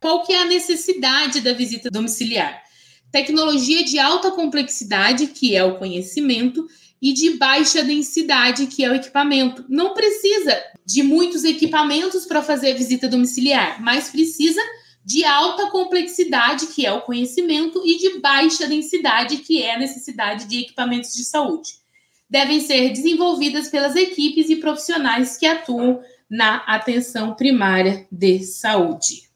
Qual que é a necessidade da visita domiciliar? Tecnologia de alta complexidade, que é o conhecimento, e de baixa densidade, que é o equipamento. Não precisa de muitos equipamentos para fazer a visita domiciliar, mas precisa de alta complexidade, que é o conhecimento, e de baixa densidade, que é a necessidade de equipamentos de saúde. Devem ser desenvolvidas pelas equipes e profissionais que atuam na atenção primária de saúde.